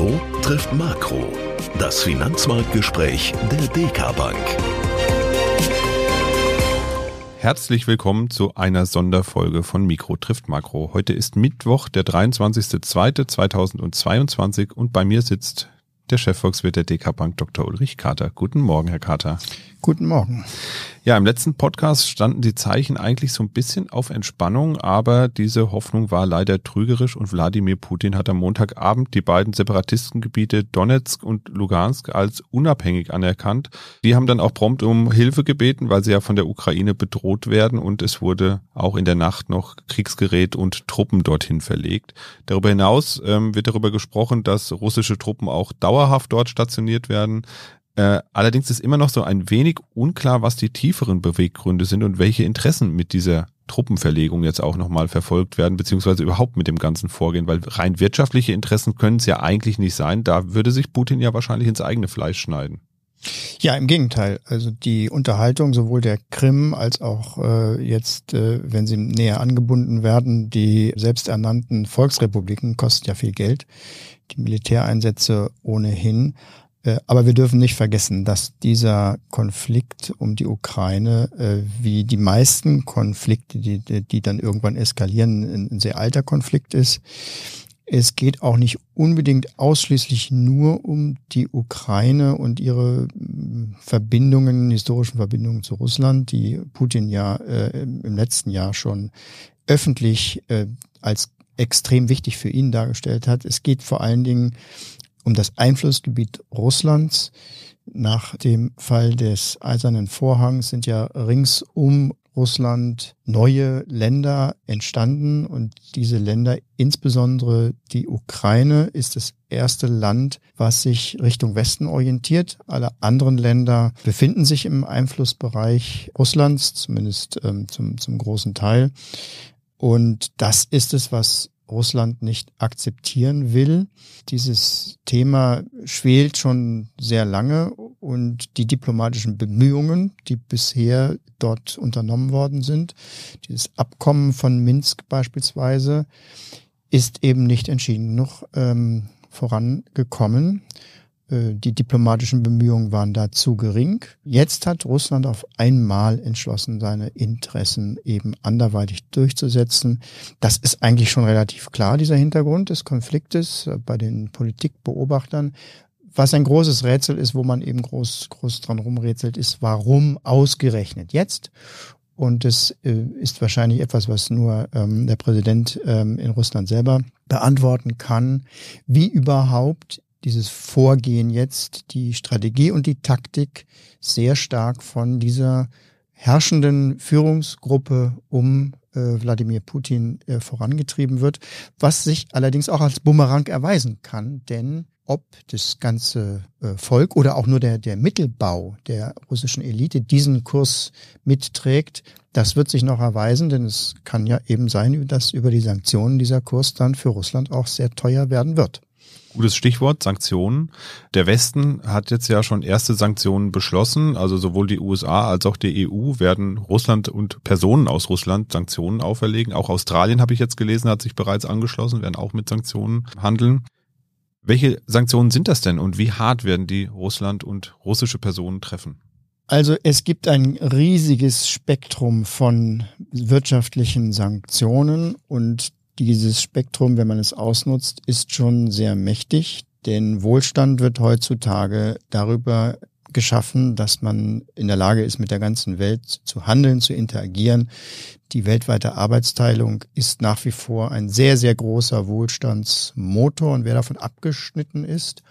Makro trifft Makro. Das Finanzmarktgespräch der DK Bank. Herzlich willkommen zu einer Sonderfolge von Mikro trifft Makro. Heute ist Mittwoch, der 23.02.2022 und bei mir sitzt der Chefvolkswirt der DK Bank, Dr. Ulrich Kater. Guten Morgen, Herr Kater. Guten Morgen. Ja, im letzten Podcast standen die Zeichen eigentlich so ein bisschen auf Entspannung, aber diese Hoffnung war leider trügerisch und Wladimir Putin hat am Montagabend die beiden Separatistengebiete Donetsk und Lugansk als unabhängig anerkannt. Die haben dann auch prompt um Hilfe gebeten, weil sie ja von der Ukraine bedroht werden und es wurde auch in der Nacht noch Kriegsgerät und Truppen dorthin verlegt. Darüber hinaus ähm, wird darüber gesprochen, dass russische Truppen auch dauerhaft dort stationiert werden. Äh, allerdings ist immer noch so ein wenig unklar, was die tieferen Beweggründe sind und welche Interessen mit dieser Truppenverlegung jetzt auch nochmal verfolgt werden, beziehungsweise überhaupt mit dem ganzen Vorgehen, weil rein wirtschaftliche Interessen können es ja eigentlich nicht sein. Da würde sich Putin ja wahrscheinlich ins eigene Fleisch schneiden. Ja, im Gegenteil. Also die Unterhaltung sowohl der Krim als auch äh, jetzt, äh, wenn sie näher angebunden werden, die selbsternannten Volksrepubliken kosten ja viel Geld. Die Militäreinsätze ohnehin. Äh, aber wir dürfen nicht vergessen, dass dieser Konflikt um die Ukraine, äh, wie die meisten Konflikte, die, die dann irgendwann eskalieren, ein sehr alter Konflikt ist. Es geht auch nicht unbedingt ausschließlich nur um die Ukraine und ihre hm, Verbindungen, historischen Verbindungen zu Russland, die Putin ja äh, im letzten Jahr schon öffentlich als extrem wichtig für ihn dargestellt hat. Es geht vor allen Dingen um das Einflussgebiet Russlands. Nach dem Fall des Eisernen Vorhangs sind ja rings um Russland neue Länder entstanden und diese Länder, insbesondere die Ukraine, ist das erste Land, was sich Richtung Westen orientiert. Alle anderen Länder befinden sich im Einflussbereich Russlands, zumindest ähm, zum, zum großen Teil. Und das ist es, was Russland nicht akzeptieren will. Dieses Thema schwelt schon sehr lange und die diplomatischen Bemühungen, die bisher dort unternommen worden sind, dieses Abkommen von Minsk beispielsweise, ist eben nicht entschieden genug ähm, vorangekommen. Äh, die diplomatischen Bemühungen waren da zu gering. Jetzt hat Russland auf einmal entschlossen, seine Interessen eben anderweitig durchzusetzen. Das ist eigentlich schon relativ klar, dieser Hintergrund des Konfliktes äh, bei den Politikbeobachtern. Was ein großes Rätsel ist, wo man eben groß, groß dran rumrätselt, ist, warum ausgerechnet jetzt? Und es äh, ist wahrscheinlich etwas, was nur ähm, der Präsident ähm, in Russland selber beantworten kann, wie überhaupt dieses Vorgehen jetzt, die Strategie und die Taktik sehr stark von dieser herrschenden Führungsgruppe um äh, Wladimir Putin äh, vorangetrieben wird, was sich allerdings auch als Bumerang erweisen kann, denn ob das ganze äh, Volk oder auch nur der, der Mittelbau der russischen Elite diesen Kurs mitträgt, das wird sich noch erweisen, denn es kann ja eben sein, dass über die Sanktionen dieser Kurs dann für Russland auch sehr teuer werden wird. Gutes Stichwort, Sanktionen. Der Westen hat jetzt ja schon erste Sanktionen beschlossen. Also sowohl die USA als auch die EU werden Russland und Personen aus Russland Sanktionen auferlegen. Auch Australien, habe ich jetzt gelesen, hat sich bereits angeschlossen, werden auch mit Sanktionen handeln. Welche Sanktionen sind das denn und wie hart werden die Russland und russische Personen treffen? Also es gibt ein riesiges Spektrum von wirtschaftlichen Sanktionen und dieses Spektrum, wenn man es ausnutzt, ist schon sehr mächtig, denn Wohlstand wird heutzutage darüber geschaffen, dass man in der Lage ist, mit der ganzen Welt zu handeln, zu interagieren. Die weltweite Arbeitsteilung ist nach wie vor ein sehr, sehr großer Wohlstandsmotor und wer davon abgeschnitten ist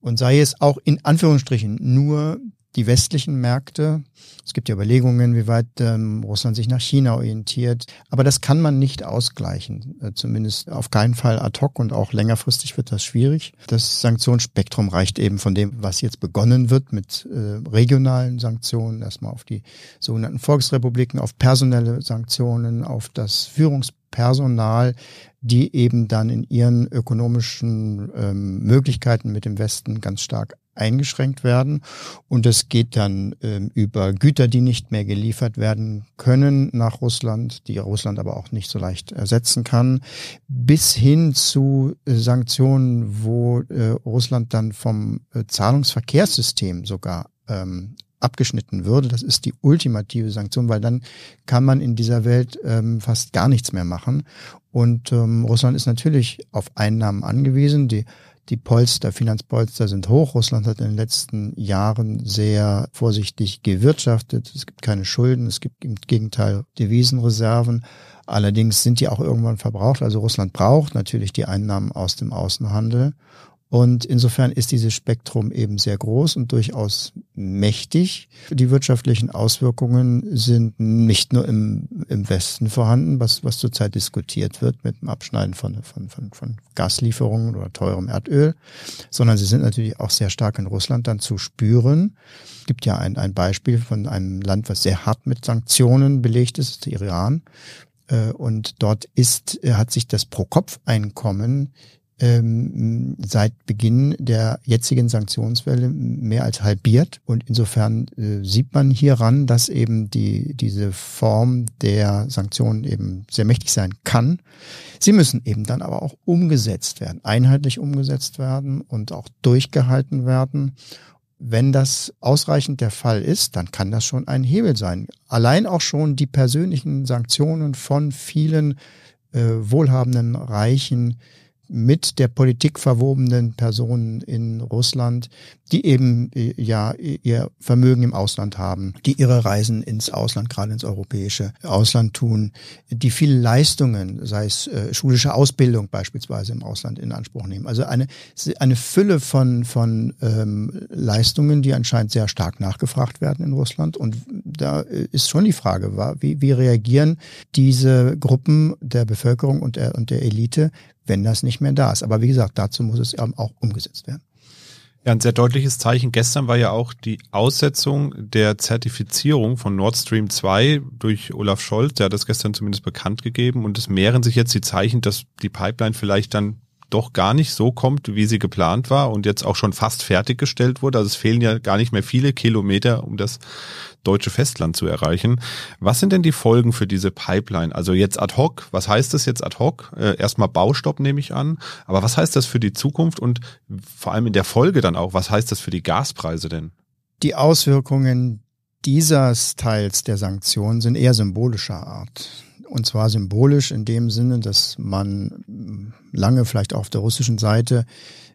und sei es auch in Anführungsstrichen nur die westlichen Märkte. Es gibt ja Überlegungen, wie weit ähm, Russland sich nach China orientiert. Aber das kann man nicht ausgleichen. Äh, zumindest auf keinen Fall ad hoc und auch längerfristig wird das schwierig. Das Sanktionsspektrum reicht eben von dem, was jetzt begonnen wird mit äh, regionalen Sanktionen, erstmal auf die sogenannten Volksrepubliken, auf personelle Sanktionen, auf das Führungspersonal, die eben dann in ihren ökonomischen ähm, Möglichkeiten mit dem Westen ganz stark eingeschränkt werden. Und es geht dann ähm, über Güter, die nicht mehr geliefert werden können nach Russland, die Russland aber auch nicht so leicht ersetzen kann, bis hin zu äh, Sanktionen, wo äh, Russland dann vom äh, Zahlungsverkehrssystem sogar ähm, abgeschnitten würde. Das ist die ultimative Sanktion, weil dann kann man in dieser Welt ähm, fast gar nichts mehr machen. Und ähm, Russland ist natürlich auf Einnahmen angewiesen. Die die Polster, Finanzpolster sind hoch. Russland hat in den letzten Jahren sehr vorsichtig gewirtschaftet. Es gibt keine Schulden, es gibt im Gegenteil Devisenreserven. Allerdings sind die auch irgendwann verbraucht. Also Russland braucht natürlich die Einnahmen aus dem Außenhandel. Und insofern ist dieses Spektrum eben sehr groß und durchaus mächtig. Die wirtschaftlichen Auswirkungen sind nicht nur im, im Westen vorhanden, was, was zurzeit diskutiert wird mit dem Abschneiden von, von, von, von Gaslieferungen oder teurem Erdöl, sondern sie sind natürlich auch sehr stark in Russland dann zu spüren. Es gibt ja ein, ein Beispiel von einem Land, was sehr hart mit Sanktionen belegt ist, ist Iran. Äh, und dort ist, hat sich das Pro-Kopf-Einkommen ähm, seit Beginn der jetzigen Sanktionswelle mehr als halbiert. Und insofern äh, sieht man hieran, dass eben die, diese Form der Sanktionen eben sehr mächtig sein kann. Sie müssen eben dann aber auch umgesetzt werden, einheitlich umgesetzt werden und auch durchgehalten werden. Wenn das ausreichend der Fall ist, dann kann das schon ein Hebel sein. Allein auch schon die persönlichen Sanktionen von vielen äh, wohlhabenden, reichen mit der Politik verwobenen Personen in Russland, die eben äh, ja ihr Vermögen im Ausland haben, die ihre Reisen ins Ausland, gerade ins europäische Ausland tun, die viele Leistungen, sei es äh, schulische Ausbildung beispielsweise im Ausland in Anspruch nehmen. Also eine, eine Fülle von, von ähm, Leistungen, die anscheinend sehr stark nachgefragt werden in Russland. Und da äh, ist schon die Frage, wie, wie reagieren diese Gruppen der Bevölkerung und der, und der Elite, wenn das nicht mehr da ist. Aber wie gesagt, dazu muss es eben auch umgesetzt werden. Ja, ein sehr deutliches Zeichen gestern war ja auch die Aussetzung der Zertifizierung von Nord Stream 2 durch Olaf Scholz. Der hat das gestern zumindest bekannt gegeben und es mehren sich jetzt die Zeichen, dass die Pipeline vielleicht dann doch gar nicht so kommt, wie sie geplant war und jetzt auch schon fast fertiggestellt wurde. Also es fehlen ja gar nicht mehr viele Kilometer, um das deutsche Festland zu erreichen. Was sind denn die Folgen für diese Pipeline? Also jetzt ad hoc, was heißt das jetzt ad hoc? Äh, erstmal Baustopp nehme ich an, aber was heißt das für die Zukunft und vor allem in der Folge dann auch, was heißt das für die Gaspreise denn? Die Auswirkungen dieses Teils der Sanktionen sind eher symbolischer Art. Und zwar symbolisch in dem Sinne, dass man lange vielleicht auch auf der russischen Seite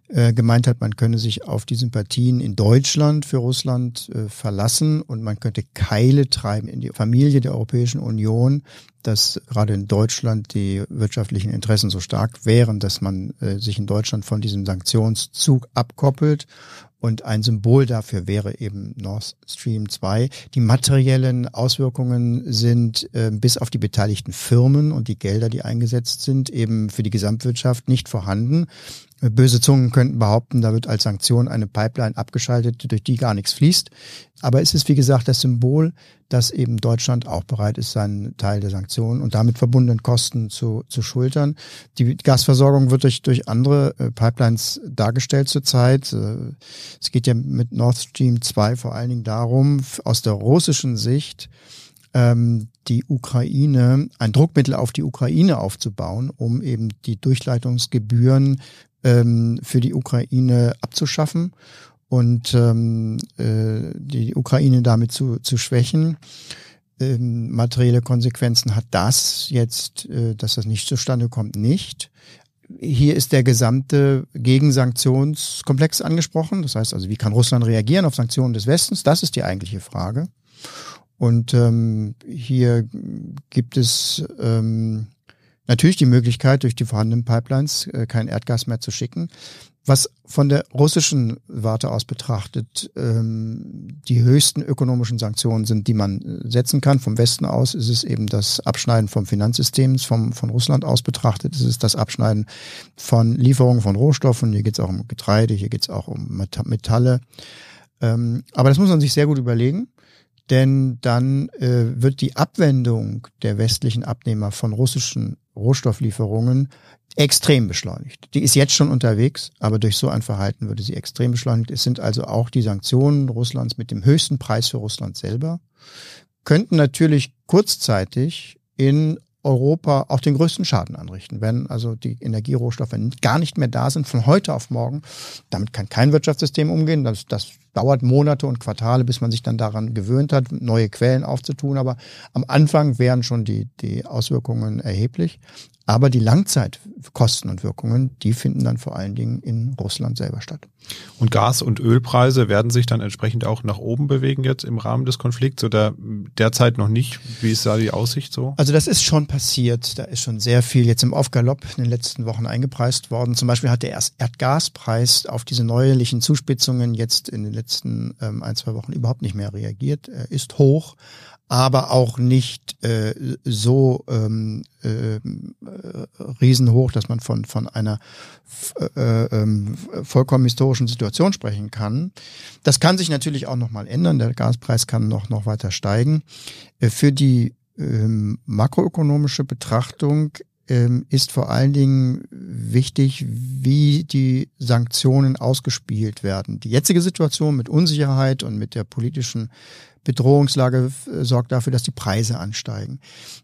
äh, gemeint hat, man könne sich auf die Sympathien in Deutschland für Russland äh, verlassen und man könnte Keile treiben in die Familie der Europäischen Union, dass gerade in Deutschland die wirtschaftlichen Interessen so stark wären, dass man äh, sich in Deutschland von diesem Sanktionszug abkoppelt und ein Symbol dafür wäre eben Nord Stream 2. Die materiellen Auswirkungen sind äh, bis auf die beteiligten Firmen und die Gelder, die eingesetzt sind, eben für die Gesamtwirtschaft nicht vorhanden. Böse Zungen könnten behaupten, da wird als Sanktion eine Pipeline abgeschaltet, durch die gar nichts fließt. Aber es ist, wie gesagt, das Symbol, dass eben Deutschland auch bereit ist, seinen Teil der Sanktionen und damit verbundenen Kosten zu, zu schultern. Die Gasversorgung wird durch, durch andere äh, Pipelines dargestellt zurzeit. Äh, es geht ja mit Nord Stream 2 vor allen Dingen darum, aus der russischen Sicht, ähm, die Ukraine, ein Druckmittel auf die Ukraine aufzubauen, um eben die Durchleitungsgebühren ähm, für die Ukraine abzuschaffen und ähm, äh, die Ukraine damit zu, zu schwächen. Ähm, materielle Konsequenzen hat das jetzt, äh, dass das nicht zustande kommt, nicht. Hier ist der gesamte Gegensanktionskomplex angesprochen. Das heißt also, wie kann Russland reagieren auf Sanktionen des Westens? Das ist die eigentliche Frage. Und ähm, hier gibt es ähm, natürlich die Möglichkeit, durch die vorhandenen Pipelines äh, kein Erdgas mehr zu schicken. Was von der russischen Warte aus betrachtet ähm, die höchsten ökonomischen Sanktionen sind, die man äh, setzen kann. Vom Westen aus ist es eben das Abschneiden vom Finanzsystem, vom, von Russland aus betrachtet ist es das Abschneiden von Lieferungen von Rohstoffen. Hier geht es auch um Getreide, hier geht es auch um Metalle. Ähm, aber das muss man sich sehr gut überlegen denn dann äh, wird die Abwendung der westlichen Abnehmer von russischen Rohstofflieferungen extrem beschleunigt. Die ist jetzt schon unterwegs, aber durch so ein Verhalten würde sie extrem beschleunigt. Es sind also auch die Sanktionen Russlands mit dem höchsten Preis für Russland selber, könnten natürlich kurzzeitig in Europa auch den größten Schaden anrichten, wenn also die Energierohstoffe gar nicht mehr da sind von heute auf morgen. Damit kann kein Wirtschaftssystem umgehen. Das, das dauert Monate und Quartale, bis man sich dann daran gewöhnt hat, neue Quellen aufzutun. Aber am Anfang wären schon die, die Auswirkungen erheblich. Aber die Langzeitkosten und Wirkungen, die finden dann vor allen Dingen in Russland selber statt. Und Gas- und Ölpreise werden sich dann entsprechend auch nach oben bewegen jetzt im Rahmen des Konflikts oder derzeit noch nicht? Wie ist da die Aussicht so? Also das ist schon passiert. Da ist schon sehr viel jetzt im Aufgalopp in den letzten Wochen eingepreist worden. Zum Beispiel hat der Erdgaspreis auf diese neuerlichen Zuspitzungen jetzt in den letzten ähm, ein, zwei Wochen überhaupt nicht mehr reagiert. Er ist hoch, aber auch nicht äh, so ähm, äh, riesenhoch, dass man von, von einer äh, äh, vollkommen historischen Situation sprechen kann. Das kann sich natürlich auch nochmal ändern. Der Gaspreis kann noch, noch weiter steigen. Äh, für die ähm, makroökonomische Betrachtung ähm, ist vor allen Dingen wichtig, wie die Sanktionen ausgespielt werden. Die jetzige Situation mit Unsicherheit und mit der politischen Bedrohungslage äh, sorgt dafür, dass die Preise ansteigen.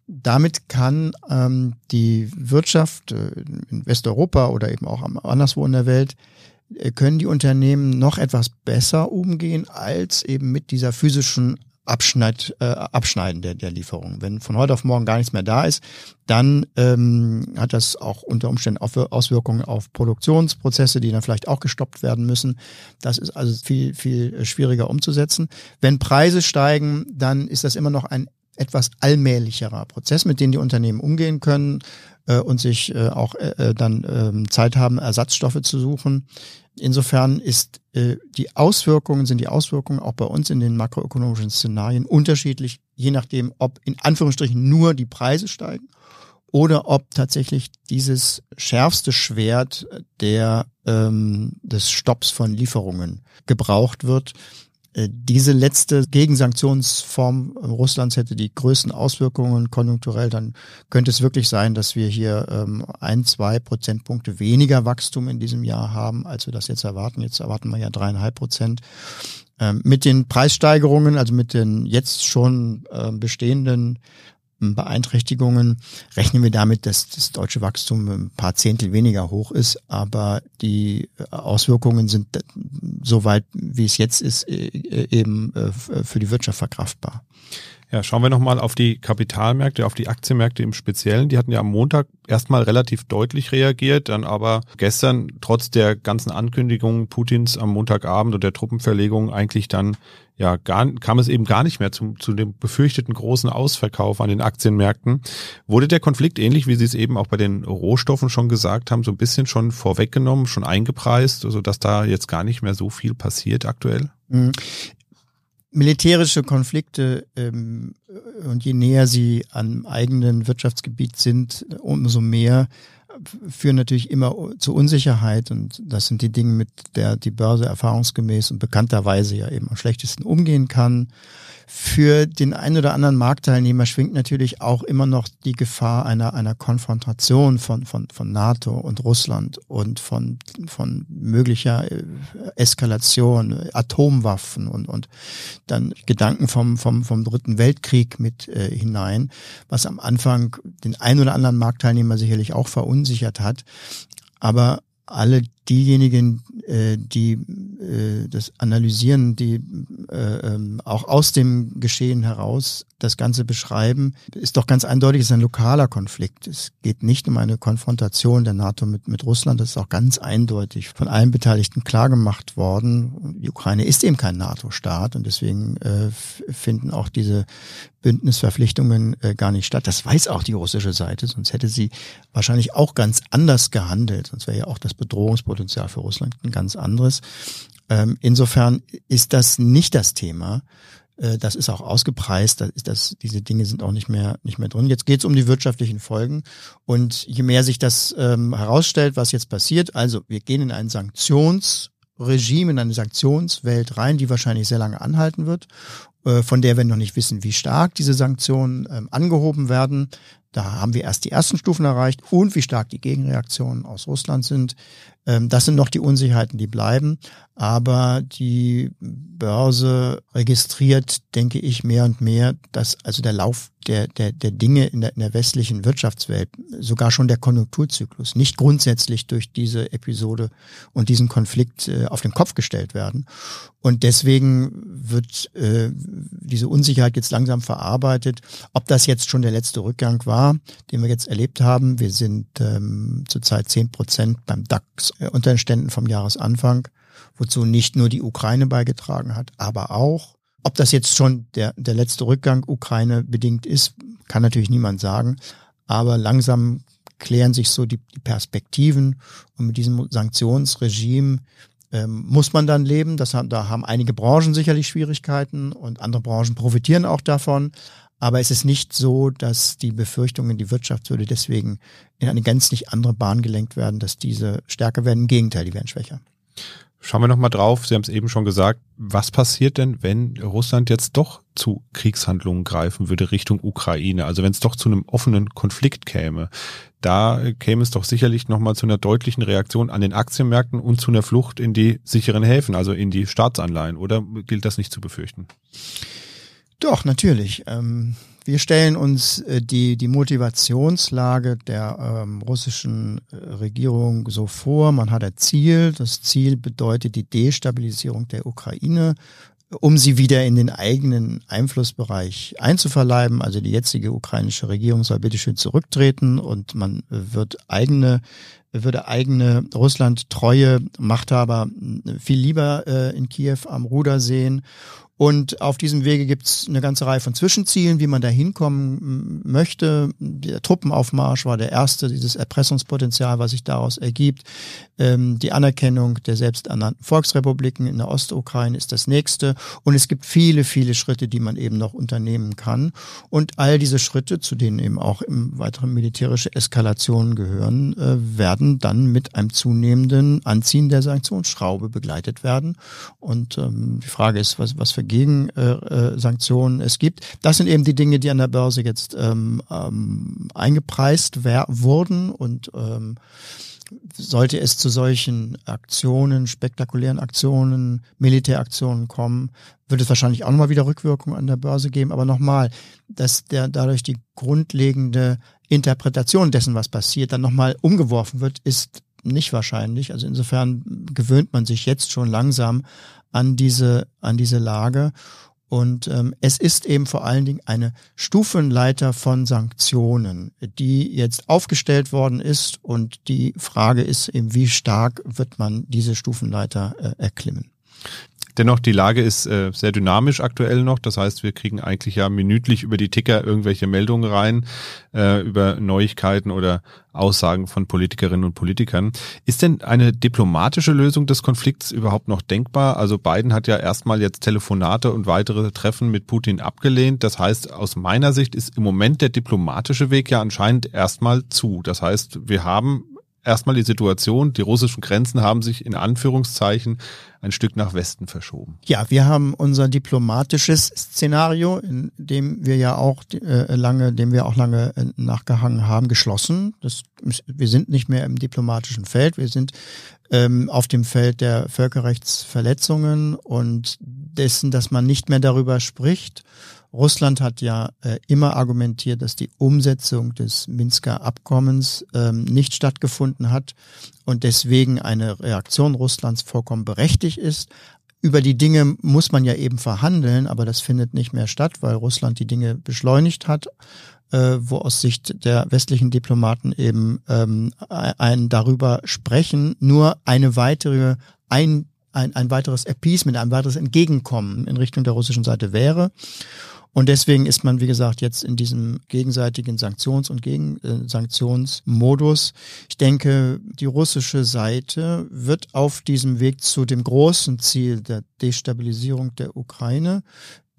Damit kann ähm, die Wirtschaft äh, in Westeuropa oder eben auch anderswo in der Welt äh, können die Unternehmen noch etwas besser umgehen als eben mit dieser physischen Abschneid, äh, Abschneiden der, der Lieferung. Wenn von heute auf morgen gar nichts mehr da ist, dann ähm, hat das auch unter Umständen Auswirkungen auf Produktionsprozesse, die dann vielleicht auch gestoppt werden müssen. Das ist also viel, viel schwieriger umzusetzen. Wenn Preise steigen, dann ist das immer noch ein etwas allmählicherer Prozess, mit dem die Unternehmen umgehen können äh, und sich äh, auch äh, äh dann äh, Zeit haben, Ersatzstoffe zu suchen. Insofern ist äh, die Auswirkungen, sind die Auswirkungen auch bei uns in den makroökonomischen Szenarien unterschiedlich, je nachdem, ob in Anführungsstrichen nur die Preise steigen oder ob tatsächlich dieses schärfste Schwert der ähm, des Stopps von Lieferungen gebraucht wird. Äh, diese letzte Gegensanktionsform Russlands hätte die größten Auswirkungen konjunkturell. Dann könnte es wirklich sein, dass wir hier ähm, ein, zwei Prozentpunkte weniger Wachstum in diesem Jahr haben, als wir das jetzt erwarten. Jetzt erwarten wir ja dreieinhalb Prozent. Ähm, mit den Preissteigerungen, also mit den jetzt schon äh, bestehenden Beeinträchtigungen rechnen wir damit, dass das deutsche Wachstum ein paar Zehntel weniger hoch ist, aber die Auswirkungen sind so weit, wie es jetzt ist, e, e, eben äh, für die Wirtschaft verkraftbar. Ja, schauen wir nochmal auf die Kapitalmärkte, auf die Aktienmärkte im Speziellen. Die hatten ja am Montag erstmal relativ deutlich reagiert, dann aber gestern trotz der ganzen Ankündigungen Putins am Montagabend und der Truppenverlegung eigentlich dann ja gar, kam es eben gar nicht mehr zum, zu dem befürchteten großen Ausverkauf an den Aktienmärkten. Wurde der Konflikt ähnlich, wie Sie es eben auch bei den Rohstoffen schon gesagt haben, so ein bisschen schon vorweggenommen, schon eingepreist, so dass da jetzt gar nicht mehr so viel passiert aktuell? Mhm militärische Konflikte ähm, und je näher sie am eigenen Wirtschaftsgebiet sind, umso mehr führen natürlich immer zu Unsicherheit und das sind die Dinge, mit der die Börse erfahrungsgemäß und bekannterweise ja eben am schlechtesten umgehen kann. Für den einen oder anderen Marktteilnehmer schwingt natürlich auch immer noch die Gefahr einer, einer Konfrontation von, von, von NATO und Russland und von, von möglicher äh, Eskalation, Atomwaffen und, und dann Gedanken vom, vom, vom Dritten Weltkrieg mit äh, hinein, was am Anfang den einen oder anderen Marktteilnehmer sicherlich auch verunsichert hat. Aber alle diejenigen, äh, die äh, das analysieren, die äh, ähm, auch aus dem Geschehen heraus das Ganze beschreiben, ist doch ganz eindeutig, es ist ein lokaler Konflikt. Es geht nicht um eine Konfrontation der NATO mit, mit Russland. Das ist auch ganz eindeutig von allen Beteiligten klargemacht worden. Die Ukraine ist eben kein NATO-Staat und deswegen äh, finden auch diese Bündnisverpflichtungen äh, gar nicht statt. Das weiß auch die russische Seite, sonst hätte sie wahrscheinlich auch ganz anders gehandelt. Sonst wäre ja auch das Bedrohungspotenzial für Russland ein ganz anderes. Ähm, insofern ist das nicht das Thema. Äh, das ist auch ausgepreist. Das das, diese Dinge sind auch nicht mehr, nicht mehr drin. Jetzt geht es um die wirtschaftlichen Folgen. Und je mehr sich das ähm, herausstellt, was jetzt passiert, also wir gehen in ein Sanktionsregime, in eine Sanktionswelt rein, die wahrscheinlich sehr lange anhalten wird, äh, von der wir noch nicht wissen, wie stark diese Sanktionen ähm, angehoben werden. Da haben wir erst die ersten Stufen erreicht und wie stark die Gegenreaktionen aus Russland sind. Ähm, das sind noch die Unsicherheiten, die bleiben. Aber die Börse registriert, denke ich, mehr und mehr, dass also der Lauf der, der, der Dinge in der, in der westlichen Wirtschaftswelt, sogar schon der Konjunkturzyklus, nicht grundsätzlich durch diese Episode und diesen Konflikt äh, auf den Kopf gestellt werden. Und deswegen wird äh, diese Unsicherheit jetzt langsam verarbeitet. Ob das jetzt schon der letzte Rückgang war, den wir jetzt erlebt haben, wir sind ähm, zurzeit zehn Prozent beim DAX äh, unter den Ständen vom Jahresanfang, wozu nicht nur die Ukraine beigetragen hat, aber auch ob das jetzt schon der, der letzte Rückgang Ukraine bedingt ist, kann natürlich niemand sagen. Aber langsam klären sich so die, die Perspektiven und mit diesem Sanktionsregime ähm, muss man dann leben. Das da haben einige Branchen sicherlich Schwierigkeiten und andere Branchen profitieren auch davon. Aber es ist nicht so, dass die Befürchtungen, die Wirtschaft würde deswegen in eine gänzlich andere Bahn gelenkt werden, dass diese stärker werden. Im Gegenteil, die werden schwächer. Schauen wir nochmal drauf. Sie haben es eben schon gesagt. Was passiert denn, wenn Russland jetzt doch zu Kriegshandlungen greifen würde Richtung Ukraine? Also wenn es doch zu einem offenen Konflikt käme, da käme es doch sicherlich nochmal zu einer deutlichen Reaktion an den Aktienmärkten und zu einer Flucht in die sicheren Häfen, also in die Staatsanleihen. Oder gilt das nicht zu befürchten? Doch, natürlich. Ähm, wir stellen uns äh, die, die Motivationslage der ähm, russischen äh, Regierung so vor. Man hat ein Ziel. Das Ziel bedeutet die Destabilisierung der Ukraine, um sie wieder in den eigenen Einflussbereich einzuverleiben. Also die jetzige ukrainische Regierung soll bitteschön zurücktreten und man wird eigene würde eigene Russland treue Machthaber viel lieber äh, in Kiew am Ruder sehen und auf diesem Wege gibt es eine ganze Reihe von Zwischenzielen, wie man da hinkommen möchte. Der Truppenaufmarsch war der erste, dieses Erpressungspotenzial, was sich daraus ergibt. Ähm, die Anerkennung der selbsternannten Volksrepubliken in der Ostukraine ist das nächste. Und es gibt viele, viele Schritte, die man eben noch unternehmen kann. Und all diese Schritte, zu denen eben auch im weiteren militärische Eskalationen gehören, äh, werden dann mit einem zunehmenden Anziehen der Sanktionsschraube begleitet werden. Und ähm, die Frage ist, was, was für Gegensanktionen äh, äh, es gibt. Das sind eben die Dinge, die an der Börse jetzt ähm, ähm, eingepreist wurden und ähm, sollte es zu solchen Aktionen, spektakulären Aktionen, Militäraktionen kommen, wird es wahrscheinlich auch nochmal wieder Rückwirkungen an der Börse geben. Aber nochmal, dass der dadurch die grundlegende Interpretation dessen, was passiert, dann nochmal umgeworfen wird, ist nicht wahrscheinlich. Also insofern gewöhnt man sich jetzt schon langsam an diese, an diese Lage. Und ähm, es ist eben vor allen Dingen eine Stufenleiter von Sanktionen, die jetzt aufgestellt worden ist. Und die Frage ist eben, wie stark wird man diese Stufenleiter äh, erklimmen. Dennoch, die Lage ist äh, sehr dynamisch aktuell noch. Das heißt, wir kriegen eigentlich ja minütlich über die Ticker irgendwelche Meldungen rein, äh, über Neuigkeiten oder Aussagen von Politikerinnen und Politikern. Ist denn eine diplomatische Lösung des Konflikts überhaupt noch denkbar? Also Biden hat ja erstmal jetzt Telefonate und weitere Treffen mit Putin abgelehnt. Das heißt, aus meiner Sicht ist im Moment der diplomatische Weg ja anscheinend erstmal zu. Das heißt, wir haben erstmal die Situation, die russischen Grenzen haben sich in Anführungszeichen ein Stück nach Westen verschoben. Ja, wir haben unser diplomatisches Szenario, in dem wir ja auch äh, lange, dem wir auch lange äh, nachgehangen haben, geschlossen. Das, wir sind nicht mehr im diplomatischen Feld, wir sind ähm, auf dem Feld der Völkerrechtsverletzungen und dessen, dass man nicht mehr darüber spricht Russland hat ja äh, immer argumentiert, dass die Umsetzung des Minsker Abkommens ähm, nicht stattgefunden hat und deswegen eine Reaktion Russlands vollkommen berechtigt ist. Über die Dinge muss man ja eben verhandeln, aber das findet nicht mehr statt, weil Russland die Dinge beschleunigt hat, äh, wo aus Sicht der westlichen Diplomaten eben ähm, ein darüber sprechen, nur eine weitere ein, ein, ein weiteres Appeasement, ein weiteres Entgegenkommen in Richtung der russischen Seite wäre. Und deswegen ist man, wie gesagt, jetzt in diesem gegenseitigen Sanktions- und Gegensanktionsmodus. Äh, ich denke, die russische Seite wird auf diesem Weg zu dem großen Ziel der Destabilisierung der Ukraine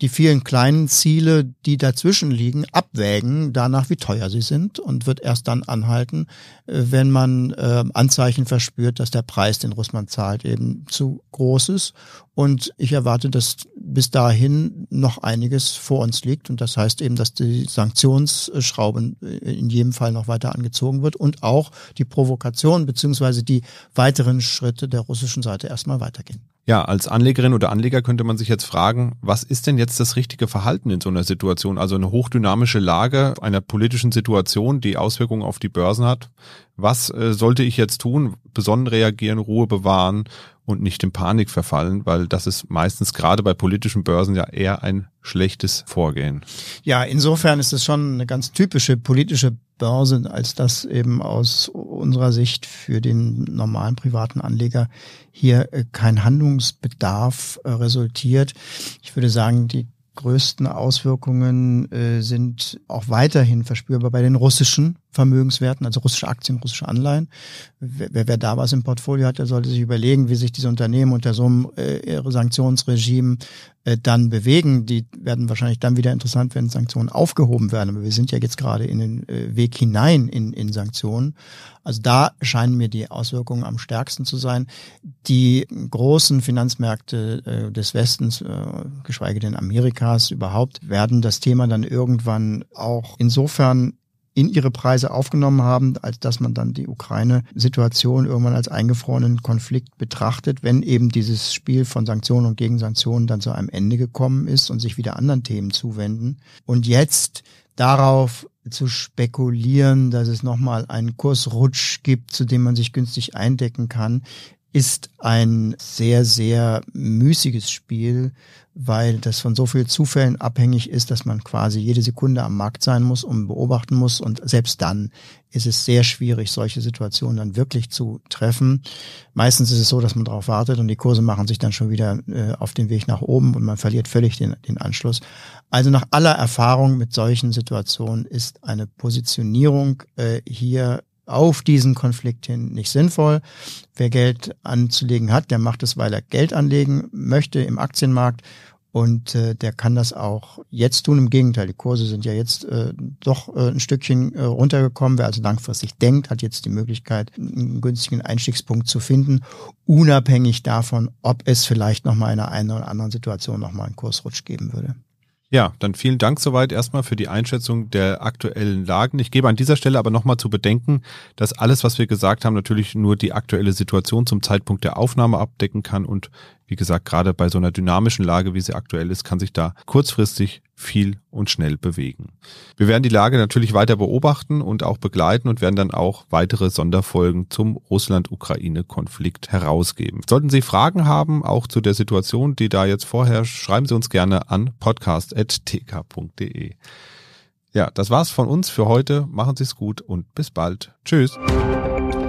die vielen kleinen Ziele, die dazwischen liegen, abwägen, danach wie teuer sie sind und wird erst dann anhalten, äh, wenn man äh, Anzeichen verspürt, dass der Preis, den Russland zahlt, eben zu groß ist. Und ich erwarte, dass bis dahin noch einiges vor uns liegt. Und das heißt eben, dass die Sanktionsschrauben äh, in jedem Fall noch weiter angezogen wird und auch die Provokation beziehungsweise die weiteren Schritte der russischen Seite erstmal weitergehen. Ja, als Anlegerin oder Anleger könnte man sich jetzt fragen, was ist denn jetzt das richtige Verhalten in so einer Situation? Also eine hochdynamische Lage einer politischen Situation, die Auswirkungen auf die Börsen hat. Was äh, sollte ich jetzt tun? Besonnen reagieren, Ruhe bewahren und nicht in Panik verfallen, weil das ist meistens gerade bei politischen Börsen ja eher ein schlechtes Vorgehen. Ja, insofern ist es schon eine ganz typische politische Börse, als das eben aus unserer Sicht für den normalen privaten Anleger hier äh, kein Handlungsbedarf äh, resultiert. Ich würde sagen, die größten Auswirkungen äh, sind auch weiterhin verspürbar bei den russischen Vermögenswerten, also russische Aktien, russische Anleihen. Wer, wer da was im Portfolio hat, der sollte sich überlegen, wie sich diese Unternehmen unter so einem äh, Sanktionsregime äh, dann bewegen. Die werden wahrscheinlich dann wieder interessant, wenn Sanktionen aufgehoben werden. Aber wir sind ja jetzt gerade in den äh, Weg hinein in, in Sanktionen. Also da scheinen mir die Auswirkungen am stärksten zu sein. Die großen Finanzmärkte äh, des Westens, äh, geschweige denn Amerikas überhaupt, werden das Thema dann irgendwann auch insofern in ihre Preise aufgenommen haben, als dass man dann die Ukraine-Situation irgendwann als eingefrorenen Konflikt betrachtet, wenn eben dieses Spiel von Sanktionen und Gegensanktionen dann zu einem Ende gekommen ist und sich wieder anderen Themen zuwenden. Und jetzt darauf zu spekulieren, dass es nochmal einen Kursrutsch gibt, zu dem man sich günstig eindecken kann, ist ein sehr, sehr müßiges Spiel, weil das von so vielen Zufällen abhängig ist, dass man quasi jede Sekunde am Markt sein muss und beobachten muss. Und selbst dann ist es sehr schwierig, solche Situationen dann wirklich zu treffen. Meistens ist es so, dass man darauf wartet und die Kurse machen sich dann schon wieder äh, auf den Weg nach oben und man verliert völlig den, den Anschluss. Also nach aller Erfahrung mit solchen Situationen ist eine Positionierung äh, hier auf diesen Konflikt hin nicht sinnvoll. Wer Geld anzulegen hat, der macht es, weil er Geld anlegen möchte im Aktienmarkt und äh, der kann das auch jetzt tun. Im Gegenteil, die Kurse sind ja jetzt äh, doch äh, ein Stückchen äh, runtergekommen. Wer also langfristig denkt, hat jetzt die Möglichkeit, einen günstigen Einstiegspunkt zu finden, unabhängig davon, ob es vielleicht nochmal in einer einen oder anderen Situation nochmal einen Kursrutsch geben würde. Ja, dann vielen Dank soweit erstmal für die Einschätzung der aktuellen Lagen. Ich gebe an dieser Stelle aber nochmal zu bedenken, dass alles, was wir gesagt haben, natürlich nur die aktuelle Situation zum Zeitpunkt der Aufnahme abdecken kann und wie gesagt, gerade bei so einer dynamischen Lage, wie sie aktuell ist, kann sich da kurzfristig viel und schnell bewegen. Wir werden die Lage natürlich weiter beobachten und auch begleiten und werden dann auch weitere Sonderfolgen zum Russland-Ukraine-Konflikt herausgeben. Sollten Sie Fragen haben, auch zu der Situation, die da jetzt vorherrscht, schreiben Sie uns gerne an podcast.tk.de. Ja, das war's von uns für heute. Machen Sie es gut und bis bald. Tschüss.